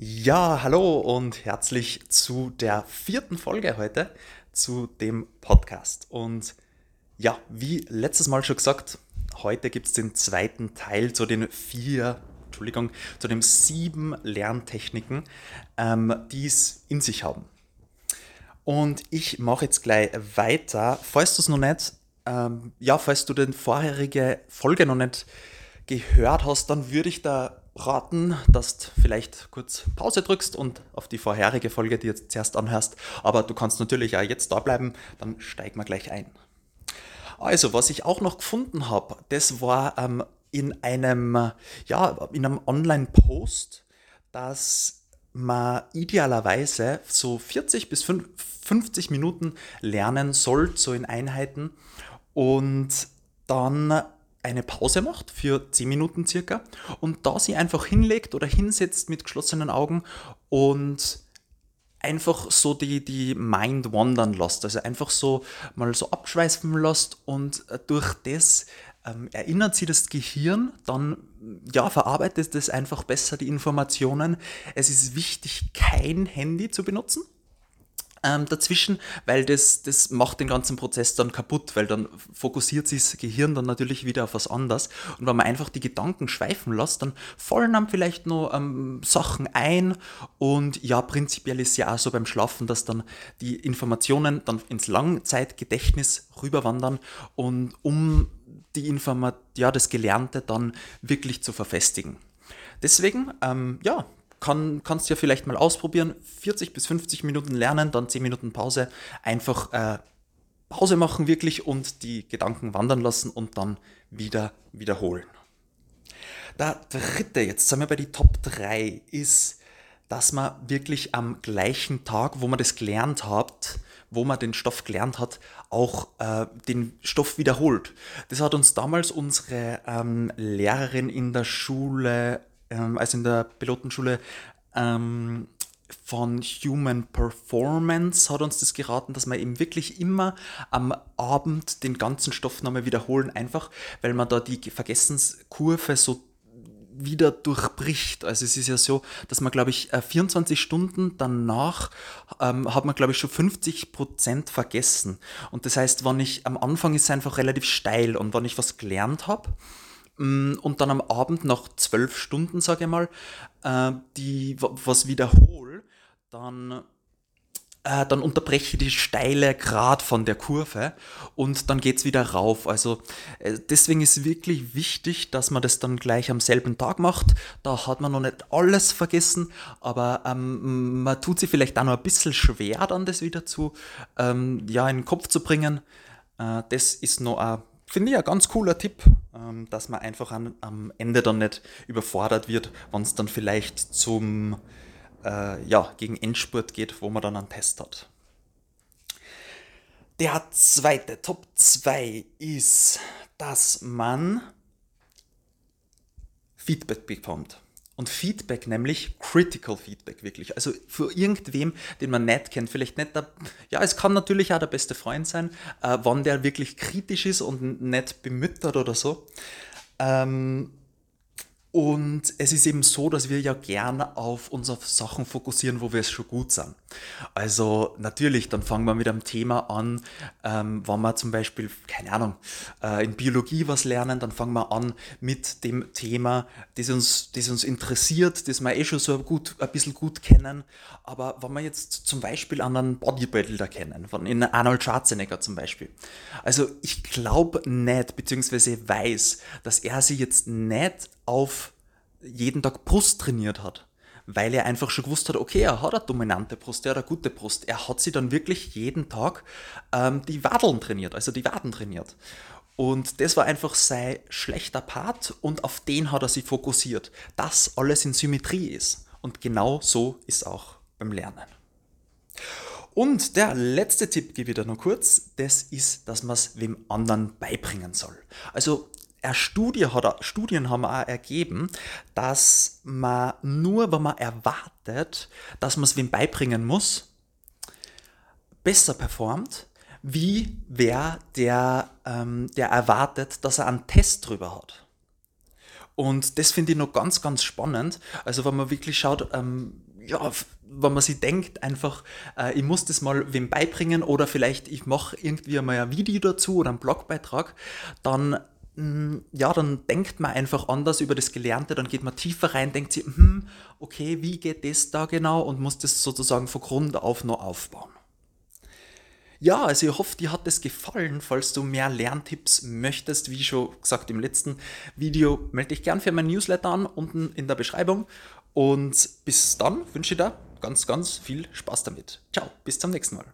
Ja, hallo und herzlich zu der vierten Folge heute zu dem Podcast. Und ja, wie letztes Mal schon gesagt, heute gibt es den zweiten Teil zu den vier, Entschuldigung, zu den sieben Lerntechniken, ähm, die es in sich haben. Und ich mache jetzt gleich weiter. Falls du es noch nicht, ähm, ja, falls du den vorherige Folge noch nicht gehört hast, dann würde ich da raten, dass du vielleicht kurz Pause drückst und auf die vorherige Folge die jetzt zuerst anhörst. Aber du kannst natürlich auch jetzt da bleiben, dann steigen wir gleich ein. Also, was ich auch noch gefunden habe, das war ähm, in einem, ja, in einem Online-Post, dass man idealerweise so 40 bis 50 Minuten lernen soll, so in Einheiten. Und dann eine Pause macht für 10 Minuten circa und da sie einfach hinlegt oder hinsetzt mit geschlossenen Augen und einfach so die, die Mind wandern lässt, also einfach so mal so abschweifen lässt und äh, durch das ähm, erinnert sie das Gehirn, dann ja, verarbeitet es einfach besser die Informationen. Es ist wichtig, kein Handy zu benutzen ähm, dazwischen, weil das, das macht den ganzen Prozess dann kaputt, weil dann fokussiert sich das Gehirn dann natürlich wieder auf was anderes. Und wenn man einfach die Gedanken schweifen lässt, dann fallen einem vielleicht noch ähm, Sachen ein. Und ja, prinzipiell ist ja auch so beim Schlafen, dass dann die Informationen dann ins Langzeitgedächtnis rüberwandern und um die Informat ja, das Gelernte dann wirklich zu verfestigen. Deswegen, ähm, ja, kann, kannst du ja vielleicht mal ausprobieren. 40 bis 50 Minuten lernen, dann 10 Minuten Pause. Einfach äh, Pause machen wirklich und die Gedanken wandern lassen und dann wieder wiederholen. Der dritte, jetzt sind wir bei die Top 3, ist, dass man wirklich am gleichen Tag, wo man das gelernt hat, wo man den Stoff gelernt hat, auch äh, den Stoff wiederholt. Das hat uns damals unsere ähm, Lehrerin in der Schule ähm, also in der Pilotenschule ähm, von Human Performance hat uns das geraten, dass wir eben wirklich immer am Abend den ganzen Stoff nochmal wiederholen, einfach weil man da die Vergessenskurve so wieder durchbricht. Also es ist ja so, dass man, glaube ich, 24 äh, Stunden danach ähm, hat man, glaube ich, schon 50 Prozent vergessen. Und das heißt, wenn ich am Anfang ist es einfach relativ steil und wenn ich was gelernt habe, und dann am Abend nach zwölf Stunden, sage ich mal, äh, die was wiederhole, dann, äh, dann unterbreche ich die steile Grad von der Kurve und dann geht es wieder rauf. Also äh, deswegen ist wirklich wichtig, dass man das dann gleich am selben Tag macht. Da hat man noch nicht alles vergessen, aber ähm, man tut sich vielleicht auch noch ein bisschen schwer, dann das wieder zu ähm, ja, in den Kopf zu bringen. Äh, das ist noch ein finde ich ein ganz cooler Tipp, dass man einfach an, am Ende dann nicht überfordert wird, wenn es dann vielleicht zum äh, ja, gegen Endspurt geht, wo man dann einen Test hat. Der zweite, Top 2 ist, dass man Feedback bekommt. Und Feedback, nämlich Critical Feedback wirklich. Also für irgendwem, den man nicht kennt, vielleicht nicht der, ja, es kann natürlich auch der beste Freund sein, äh, wann der wirklich kritisch ist und nicht bemüttert oder so. Ähm, und es ist eben so, dass wir ja gerne auf unsere Sachen fokussieren, wo wir es schon gut sind. Also natürlich, dann fangen wir mit einem Thema an, ähm, wenn wir zum Beispiel, keine Ahnung, äh, in Biologie was lernen, dann fangen wir an mit dem Thema, das uns, das uns interessiert, das wir eh schon so gut, ein bisschen gut kennen. Aber wenn wir jetzt zum Beispiel an einen Bodybuilder kennen, von in Arnold Schwarzenegger zum Beispiel. Also ich glaube nicht, beziehungsweise weiß, dass er sich jetzt nicht auf jeden Tag Brust trainiert hat. Weil er einfach schon gewusst hat, okay, er hat eine dominante Brust, er hat eine gute Brust. Er hat sie dann wirklich jeden Tag ähm, die Wadeln trainiert, also die Waden trainiert. Und das war einfach sein schlechter Part und auf den hat er sich fokussiert, dass alles in Symmetrie ist. Und genau so ist auch beim Lernen. Und der letzte Tipp gebe ich dir noch kurz, das ist, dass man es wem anderen beibringen soll. Also Studie hat, Studien haben auch ergeben, dass man nur, wenn man erwartet, dass man es wem beibringen muss, besser performt, wie wer, der, ähm, der erwartet, dass er einen Test drüber hat. Und das finde ich noch ganz, ganz spannend. Also wenn man wirklich schaut, ähm, ja, wenn man sich denkt, einfach, äh, ich muss das mal wem beibringen oder vielleicht ich mache irgendwie mal ein Video dazu oder einen Blogbeitrag, dann ja, dann denkt man einfach anders über das Gelernte, dann geht man tiefer rein, denkt sich, hm, okay, wie geht das da genau und muss das sozusagen von Grund auf noch aufbauen. Ja, also ich hoffe, dir hat es gefallen. Falls du mehr Lerntipps möchtest, wie schon gesagt im letzten Video, melde dich gern für mein Newsletter an, unten in der Beschreibung. Und bis dann wünsche ich dir ganz, ganz viel Spaß damit. Ciao, bis zum nächsten Mal.